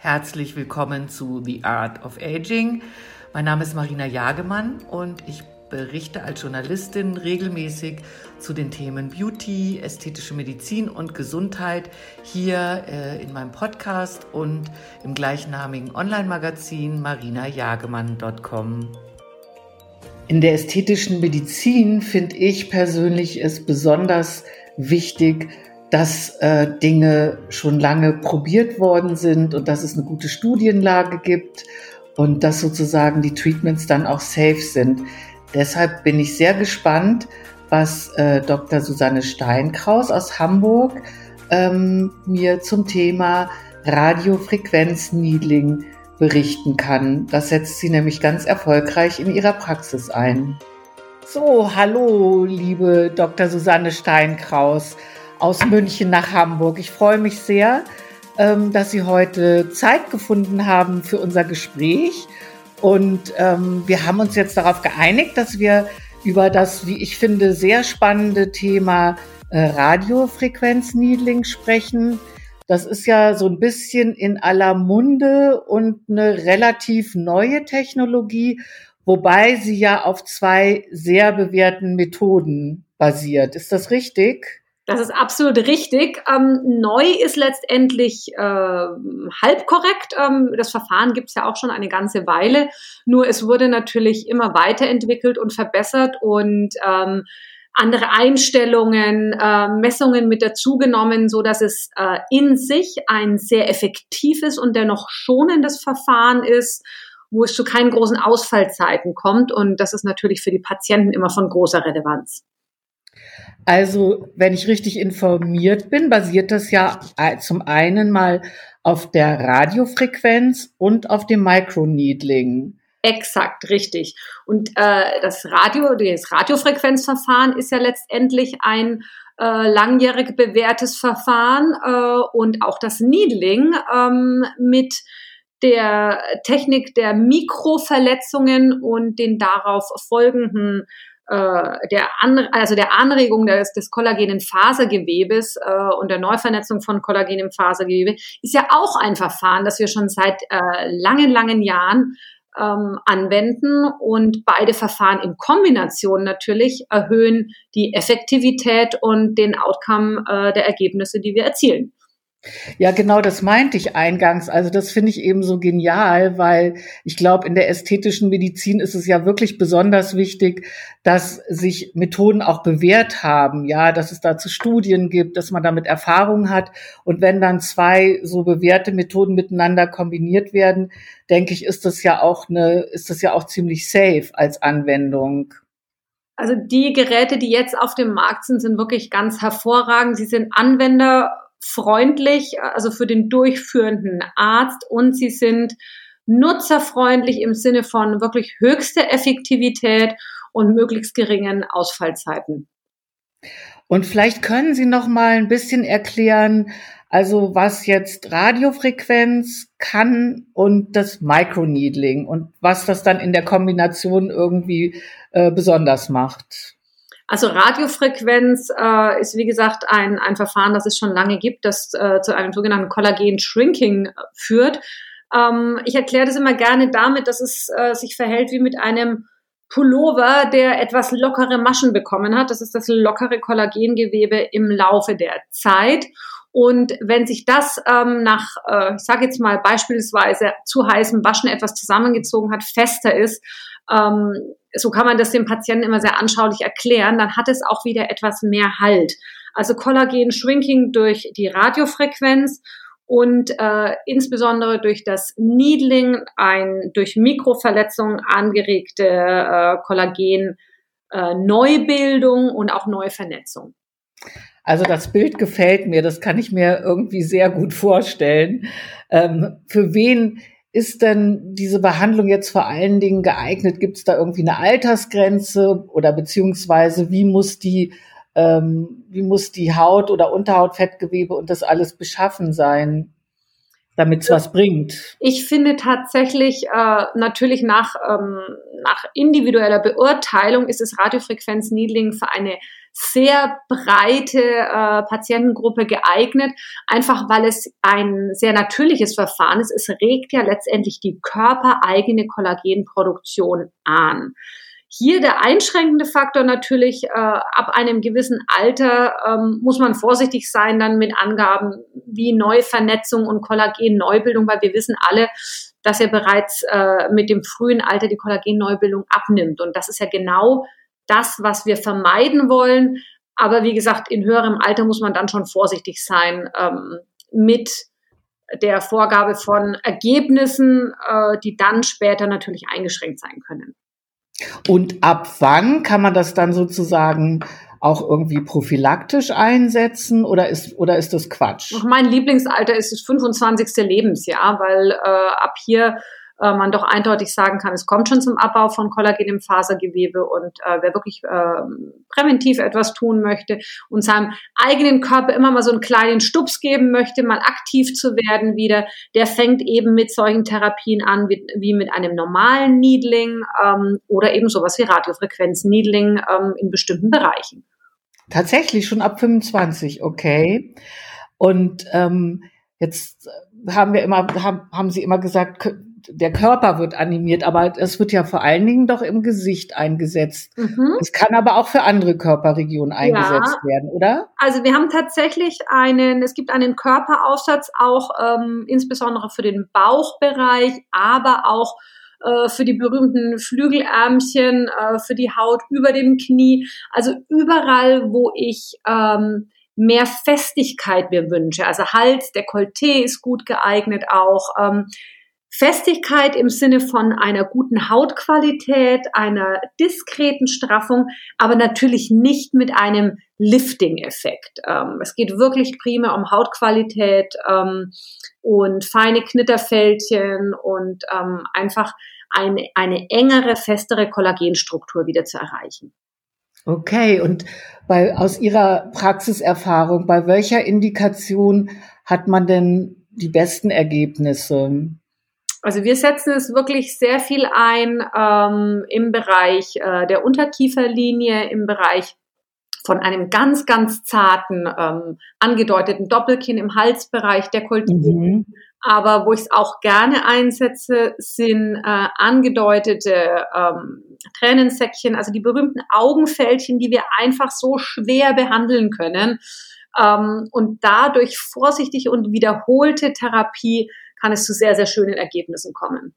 Herzlich willkommen zu The Art of Aging. Mein Name ist Marina Jagemann und ich berichte als Journalistin regelmäßig zu den Themen Beauty, ästhetische Medizin und Gesundheit hier äh, in meinem Podcast und im gleichnamigen Online-Magazin marinajagemann.com. In der ästhetischen Medizin finde ich persönlich es besonders wichtig, dass äh, Dinge schon lange probiert worden sind und dass es eine gute Studienlage gibt und dass sozusagen die Treatments dann auch safe sind. Deshalb bin ich sehr gespannt, was äh, Dr. Susanne Steinkraus aus Hamburg ähm, mir zum Thema Radiofrequenz-Needling berichten kann. Das setzt sie nämlich ganz erfolgreich in ihrer Praxis ein. So, hallo, liebe Dr. Susanne Steinkraus aus München nach Hamburg. Ich freue mich sehr, ähm, dass Sie heute Zeit gefunden haben für unser Gespräch. Und ähm, wir haben uns jetzt darauf geeinigt, dass wir über das, wie ich finde, sehr spannende Thema äh, Radiofrequenz-Needling sprechen. Das ist ja so ein bisschen in aller Munde und eine relativ neue Technologie, wobei sie ja auf zwei sehr bewährten Methoden basiert. Ist das richtig? Das ist absolut richtig. Ähm, neu ist letztendlich äh, halb korrekt. Ähm, das Verfahren gibt es ja auch schon eine ganze Weile. Nur es wurde natürlich immer weiterentwickelt und verbessert und ähm, andere Einstellungen, äh, Messungen mit dazugenommen, so dass es äh, in sich ein sehr effektives und dennoch schonendes Verfahren ist, wo es zu keinen großen Ausfallzeiten kommt. Und das ist natürlich für die Patienten immer von großer Relevanz. Also, wenn ich richtig informiert bin, basiert das ja zum einen mal auf der Radiofrequenz und auf dem Microneedling. Exakt, richtig. Und äh, das Radio, das Radiofrequenzverfahren ist ja letztendlich ein äh, langjährig bewährtes Verfahren äh, und auch das Needling ähm, mit der Technik der Mikroverletzungen und den darauf folgenden der An also der Anregung des, des kollagenen Fasergewebes äh, und der Neuvernetzung von kollagenem Fasergewebe ist ja auch ein Verfahren, das wir schon seit äh, langen, langen Jahren ähm, anwenden und beide Verfahren in Kombination natürlich erhöhen die Effektivität und den Outcome äh, der Ergebnisse, die wir erzielen. Ja, genau, das meinte ich eingangs. Also das finde ich eben so genial, weil ich glaube, in der ästhetischen Medizin ist es ja wirklich besonders wichtig, dass sich Methoden auch bewährt haben, ja, dass es dazu Studien gibt, dass man damit Erfahrung hat. Und wenn dann zwei so bewährte Methoden miteinander kombiniert werden, denke ich, ist das ja auch eine, ist das ja auch ziemlich safe als Anwendung. Also die Geräte, die jetzt auf dem Markt sind, sind wirklich ganz hervorragend. Sie sind Anwender freundlich, also für den durchführenden Arzt und sie sind nutzerfreundlich im Sinne von wirklich höchster Effektivität und möglichst geringen Ausfallzeiten. Und vielleicht können Sie noch mal ein bisschen erklären, also was jetzt Radiofrequenz kann und das Microneedling und was das dann in der Kombination irgendwie äh, besonders macht. Also Radiofrequenz äh, ist wie gesagt ein, ein Verfahren, das es schon lange gibt, das äh, zu einem sogenannten Kollagen-Shrinking führt. Ähm, ich erkläre das immer gerne damit, dass es äh, sich verhält wie mit einem Pullover, der etwas lockere Maschen bekommen hat. Das ist das lockere Kollagengewebe im Laufe der Zeit. Und wenn sich das ähm, nach, äh, ich sage jetzt mal beispielsweise zu heißem Waschen etwas zusammengezogen hat, fester ist, ähm, so kann man das dem Patienten immer sehr anschaulich erklären, dann hat es auch wieder etwas mehr Halt. Also Kollagen-Shrinking durch die Radiofrequenz und äh, insbesondere durch das Needling, ein durch Mikroverletzungen angeregte äh, Kollagen-Neubildung äh, und auch Neuvernetzung. Also das Bild gefällt mir, das kann ich mir irgendwie sehr gut vorstellen. Ähm, für wen ist denn diese Behandlung jetzt vor allen Dingen geeignet? Gibt es da irgendwie eine Altersgrenze oder beziehungsweise wie muss die ähm, wie muss die Haut oder Unterhautfettgewebe und das alles beschaffen sein? damit es was bringt? Ich finde tatsächlich, äh, natürlich nach, ähm, nach individueller Beurteilung ist das Radiofrequenz-Needling für eine sehr breite äh, Patientengruppe geeignet, einfach weil es ein sehr natürliches Verfahren ist. Es regt ja letztendlich die körpereigene Kollagenproduktion an. Hier der einschränkende Faktor natürlich, äh, ab einem gewissen Alter ähm, muss man vorsichtig sein dann mit Angaben wie Neuvernetzung und Kollagenneubildung, weil wir wissen alle, dass er bereits äh, mit dem frühen Alter die Kollagenneubildung abnimmt. Und das ist ja genau das, was wir vermeiden wollen. Aber wie gesagt, in höherem Alter muss man dann schon vorsichtig sein ähm, mit der Vorgabe von Ergebnissen, äh, die dann später natürlich eingeschränkt sein können. Und ab wann kann man das dann sozusagen auch irgendwie prophylaktisch einsetzen oder ist, oder ist das Quatsch? Mein Lieblingsalter ist das 25. Lebensjahr, weil äh, ab hier äh, man doch eindeutig sagen kann, es kommt schon zum Abbau von Kollagen im Fasergewebe und äh, wer wirklich äh, präventiv etwas tun möchte und seinem eigenen Körper immer mal so einen kleinen Stups geben möchte, mal aktiv zu werden wieder, der fängt eben mit solchen Therapien an, wie, wie mit einem normalen Needling ähm, oder eben sowas wie Radiofrequenz-Needling ähm, in bestimmten Bereichen. Tatsächlich schon ab 25, okay. Und ähm, jetzt haben wir immer, haben, haben Sie immer gesagt, der Körper wird animiert, aber es wird ja vor allen Dingen doch im Gesicht eingesetzt. Mhm. Es kann aber auch für andere Körperregionen eingesetzt ja. werden, oder? Also wir haben tatsächlich einen, es gibt einen Körperaufsatz auch ähm, insbesondere für den Bauchbereich, aber auch äh, für die berühmten Flügelärmchen, äh, für die Haut über dem Knie. Also überall, wo ich ähm, mehr Festigkeit mir wünsche. Also Hals, Dekolleté ist gut geeignet auch. Ähm, Festigkeit im Sinne von einer guten Hautqualität, einer diskreten Straffung, aber natürlich nicht mit einem Lifting-Effekt. Ähm, es geht wirklich primär um Hautqualität ähm, und feine Knitterfältchen und ähm, einfach eine, eine engere, festere Kollagenstruktur wieder zu erreichen. Okay, und bei, aus Ihrer Praxiserfahrung, bei welcher Indikation hat man denn die besten Ergebnisse? Also wir setzen es wirklich sehr viel ein ähm, im Bereich äh, der Unterkieferlinie, im Bereich von einem ganz, ganz zarten, ähm, angedeuteten Doppelkinn im Halsbereich, der Mhm. Aber wo ich es auch gerne einsetze, sind äh, angedeutete ähm, Tränensäckchen, also die berühmten Augenfältchen, die wir einfach so schwer behandeln können. Ähm, und dadurch vorsichtige und wiederholte Therapie kann es zu sehr, sehr schönen Ergebnissen kommen.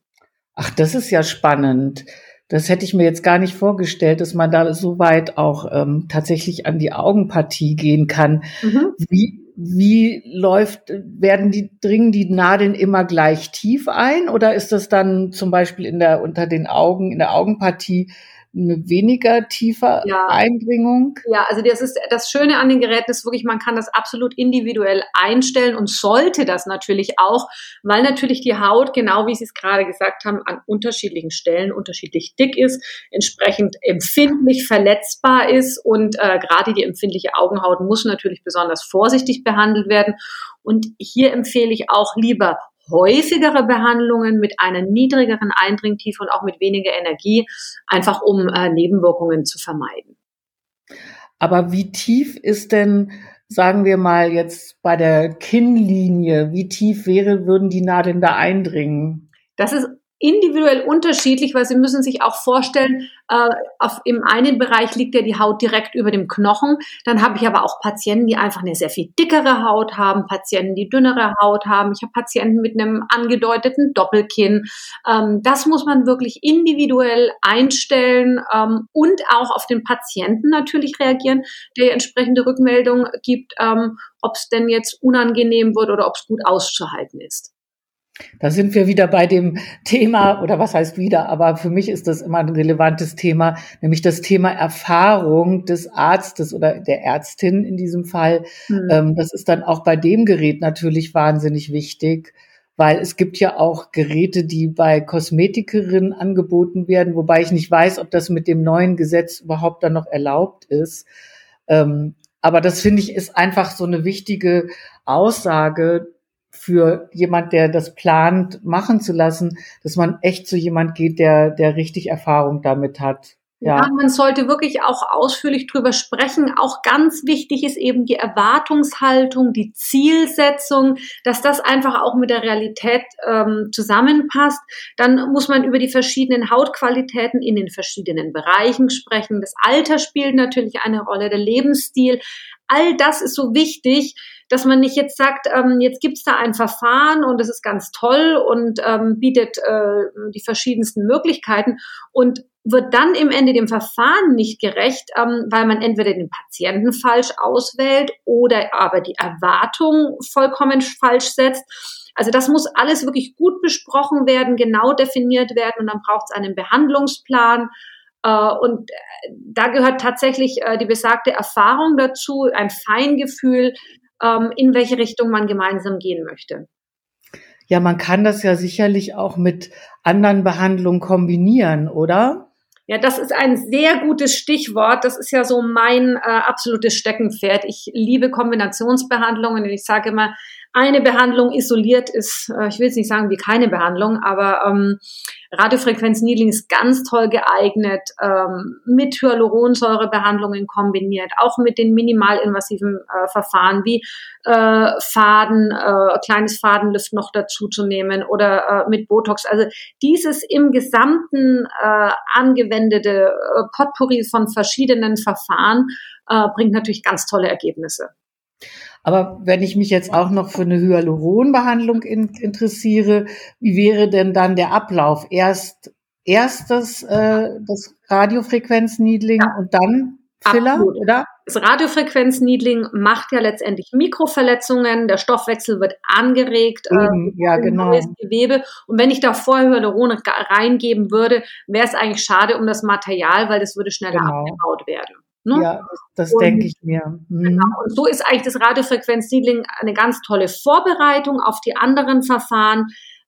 Ach, das ist ja spannend. Das hätte ich mir jetzt gar nicht vorgestellt, dass man da so weit auch ähm, tatsächlich an die Augenpartie gehen kann. Mhm. Wie, wie läuft, werden die, dringen die Nadeln immer gleich tief ein oder ist das dann zum Beispiel in der, unter den Augen, in der Augenpartie eine weniger tiefer ja. Eindringung? Ja, also das ist das Schöne an den Geräten ist wirklich, man kann das absolut individuell einstellen und sollte das natürlich auch, weil natürlich die Haut, genau wie Sie es gerade gesagt haben, an unterschiedlichen Stellen unterschiedlich dick ist, entsprechend empfindlich verletzbar ist und äh, gerade die empfindliche Augenhaut muss natürlich besonders vorsichtig behandelt werden. Und hier empfehle ich auch lieber häufigere Behandlungen mit einer niedrigeren Eindringtiefe und auch mit weniger Energie, einfach um äh, Nebenwirkungen zu vermeiden. Aber wie tief ist denn, sagen wir mal jetzt bei der Kinnlinie, wie tief wäre, würden die Nadeln da eindringen? Das ist individuell unterschiedlich, weil Sie müssen sich auch vorstellen, äh, auf, im einen Bereich liegt ja die Haut direkt über dem Knochen. Dann habe ich aber auch Patienten, die einfach eine sehr viel dickere Haut haben, Patienten, die dünnere Haut haben. Ich habe Patienten mit einem angedeuteten Doppelkinn. Ähm, das muss man wirklich individuell einstellen ähm, und auch auf den Patienten natürlich reagieren, der entsprechende Rückmeldung gibt, ähm, ob es denn jetzt unangenehm wird oder ob es gut auszuhalten ist. Da sind wir wieder bei dem Thema, oder was heißt wieder, aber für mich ist das immer ein relevantes Thema, nämlich das Thema Erfahrung des Arztes oder der Ärztin in diesem Fall. Mhm. das ist dann auch bei dem Gerät natürlich wahnsinnig wichtig, weil es gibt ja auch Geräte, die bei Kosmetikerinnen angeboten werden, wobei ich nicht weiß, ob das mit dem neuen Gesetz überhaupt dann noch erlaubt ist. Ähm, aber das finde ich ist einfach so eine wichtige Aussage, für jemand, der das plant, machen zu lassen, dass man echt zu jemand geht, der, der richtig Erfahrung damit hat. Ja. ja. man sollte wirklich auch ausführlich drüber sprechen. Auch ganz wichtig ist eben die Erwartungshaltung, die Zielsetzung, dass das einfach auch mit der Realität ähm, zusammenpasst. Dann muss man über die verschiedenen Hautqualitäten in den verschiedenen Bereichen sprechen. Das Alter spielt natürlich eine Rolle, der Lebensstil. All das ist so wichtig, dass man nicht jetzt sagt, ähm, jetzt gibt's da ein Verfahren und es ist ganz toll und ähm, bietet äh, die verschiedensten Möglichkeiten und wird dann im Ende dem Verfahren nicht gerecht, ähm, weil man entweder den Patienten falsch auswählt oder aber die Erwartung vollkommen falsch setzt. Also das muss alles wirklich gut besprochen werden, genau definiert werden und dann braucht es einen Behandlungsplan. Äh, und äh, da gehört tatsächlich äh, die besagte Erfahrung dazu, ein Feingefühl, ähm, in welche Richtung man gemeinsam gehen möchte. Ja, man kann das ja sicherlich auch mit anderen Behandlungen kombinieren, oder? Ja, das ist ein sehr gutes Stichwort. Das ist ja so mein äh, absolutes Steckenpferd. Ich liebe Kombinationsbehandlungen und ich sage immer, eine Behandlung isoliert ist, äh, ich will es nicht sagen wie keine Behandlung, aber ähm, Radiofrequenz-Needling ist ganz toll geeignet, ähm, mit Hyaluronsäurebehandlungen kombiniert, auch mit den minimalinvasiven äh, Verfahren wie äh, Faden, äh, kleines Fadenlift noch dazu zu nehmen oder äh, mit Botox. Also dieses im Gesamten äh, angewendete äh, Potpourri von verschiedenen Verfahren äh, bringt natürlich ganz tolle Ergebnisse. Aber wenn ich mich jetzt auch noch für eine Hyaluronbehandlung in, interessiere, wie wäre denn dann der Ablauf? Erst erstes äh, das Radiofrequenzniedling ja. und dann Filler, Absolut. oder? Das Radiofrequenzniedling macht ja letztendlich Mikroverletzungen, der Stoffwechsel wird angeregt, Eben, äh, ja, genau. neues Gewebe. Und wenn ich da vorher Hyaluron reingeben würde, wäre es eigentlich schade um das Material, weil das würde schneller genau. abgebaut werden. Ne? Ja, das, denke ich mir. Mhm. Genau. Und so ist eigentlich das Radiofrequenz-Seedling eine ganz tolle Vorbereitung auf die anderen Verfahren,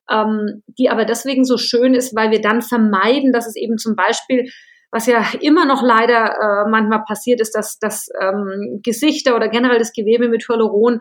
ähm, die aber deswegen so schön ist, weil wir dann vermeiden, dass es eben zum Beispiel was ja immer noch leider äh, manchmal passiert ist, dass, dass ähm, Gesichter oder generell das Gewebe mit Hyaluron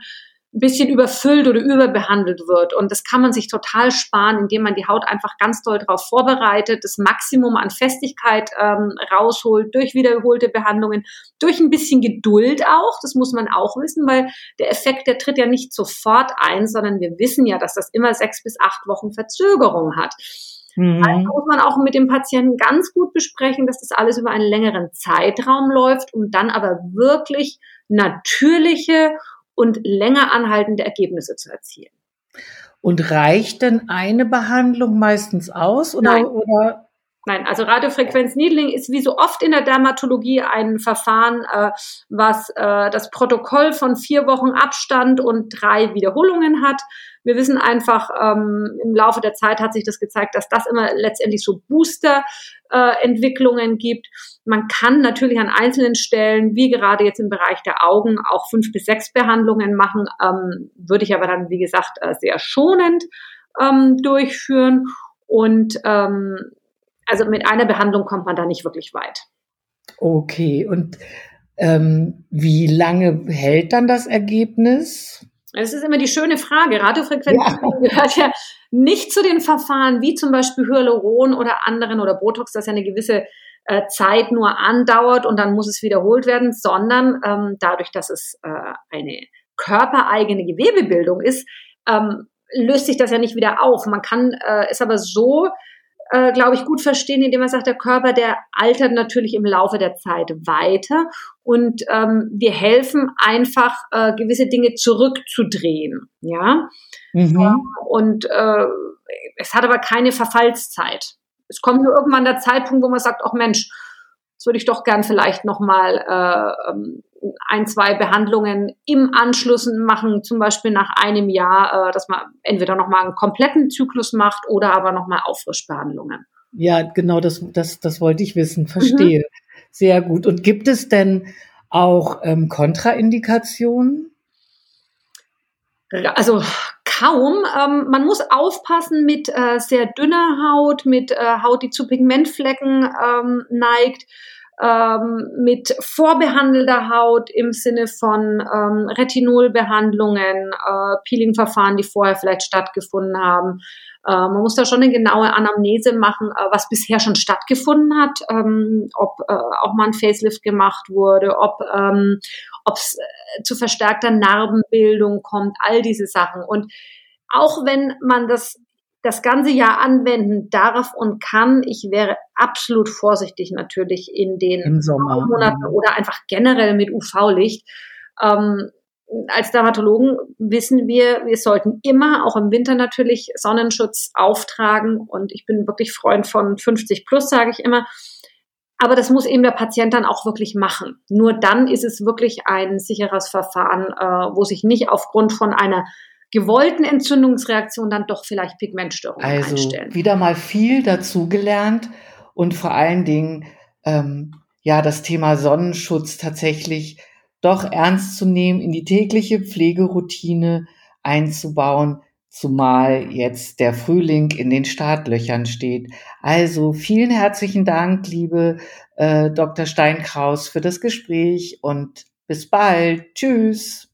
ein bisschen überfüllt oder überbehandelt wird. Und das kann man sich total sparen, indem man die Haut einfach ganz doll darauf vorbereitet, das Maximum an Festigkeit ähm, rausholt durch wiederholte Behandlungen, durch ein bisschen Geduld auch. Das muss man auch wissen, weil der Effekt, der tritt ja nicht sofort ein, sondern wir wissen ja, dass das immer sechs bis acht Wochen Verzögerung hat. Mhm. Also muss man auch mit dem Patienten ganz gut besprechen, dass das alles über einen längeren Zeitraum läuft, um dann aber wirklich natürliche und länger anhaltende Ergebnisse zu erzielen. Und reicht denn eine Behandlung meistens aus oder, Nein. oder Nein, also Radiofrequenz-Needling ist wie so oft in der Dermatologie ein Verfahren, äh, was äh, das Protokoll von vier Wochen Abstand und drei Wiederholungen hat. Wir wissen einfach, ähm, im Laufe der Zeit hat sich das gezeigt, dass das immer letztendlich so Booster-Entwicklungen äh, gibt. Man kann natürlich an einzelnen Stellen, wie gerade jetzt im Bereich der Augen, auch fünf bis sechs Behandlungen machen, ähm, würde ich aber dann, wie gesagt, äh, sehr schonend ähm, durchführen. Und ähm, also mit einer Behandlung kommt man da nicht wirklich weit. Okay, und ähm, wie lange hält dann das Ergebnis? Es ist immer die schöne Frage. Radiofrequenz ja. gehört ja nicht zu den Verfahren wie zum Beispiel Hyaluron oder anderen oder Botox, das ja eine gewisse äh, Zeit nur andauert und dann muss es wiederholt werden, sondern ähm, dadurch, dass es äh, eine körpereigene Gewebebildung ist, ähm, löst sich das ja nicht wieder auf. Man kann äh, es aber so äh, glaube ich, gut verstehen, indem man sagt, der Körper, der altert natürlich im Laufe der Zeit weiter und ähm, wir helfen einfach, äh, gewisse Dinge zurückzudrehen. Ja. Mhm. Ähm, und äh, es hat aber keine Verfallszeit. Es kommt nur irgendwann der Zeitpunkt, wo man sagt, ach Mensch, das würde ich doch gern vielleicht nochmal äh, ähm, ein, zwei Behandlungen im Anschluss machen, zum Beispiel nach einem Jahr, äh, dass man entweder nochmal einen kompletten Zyklus macht oder aber nochmal Auffrischbehandlungen. Ja, genau, das, das, das wollte ich wissen. Verstehe. Mhm. Sehr gut. Und gibt es denn auch ähm, Kontraindikationen? Also kaum. Ähm, man muss aufpassen mit äh, sehr dünner Haut, mit äh, Haut, die zu Pigmentflecken ähm, neigt ähm, mit vorbehandelter Haut im Sinne von ähm, Retinolbehandlungen, äh, Peelingverfahren, die vorher vielleicht stattgefunden haben. Äh, man muss da schon eine genaue Anamnese machen, äh, was bisher schon stattgefunden hat, ähm, ob äh, auch mal ein Facelift gemacht wurde, ob ähm, es äh, zu verstärkter Narbenbildung kommt, all diese Sachen. Und auch wenn man das das ganze Jahr anwenden darf und kann, ich wäre absolut vorsichtig natürlich in den Monaten oder einfach generell mit UV-Licht. Ähm, als Dermatologen wissen wir, wir sollten immer, auch im Winter natürlich, Sonnenschutz auftragen. Und ich bin wirklich Freund von 50 plus, sage ich immer. Aber das muss eben der Patient dann auch wirklich machen. Nur dann ist es wirklich ein sicheres Verfahren, äh, wo sich nicht aufgrund von einer gewollten Entzündungsreaktion dann doch vielleicht Pigmentstörungen also einstellen. Also wieder mal viel dazugelernt und vor allen Dingen ähm, ja das Thema Sonnenschutz tatsächlich doch ernst zu nehmen, in die tägliche Pflegeroutine einzubauen, zumal jetzt der Frühling in den Startlöchern steht. Also vielen herzlichen Dank, liebe äh, Dr. Steinkraus, für das Gespräch und bis bald. Tschüss.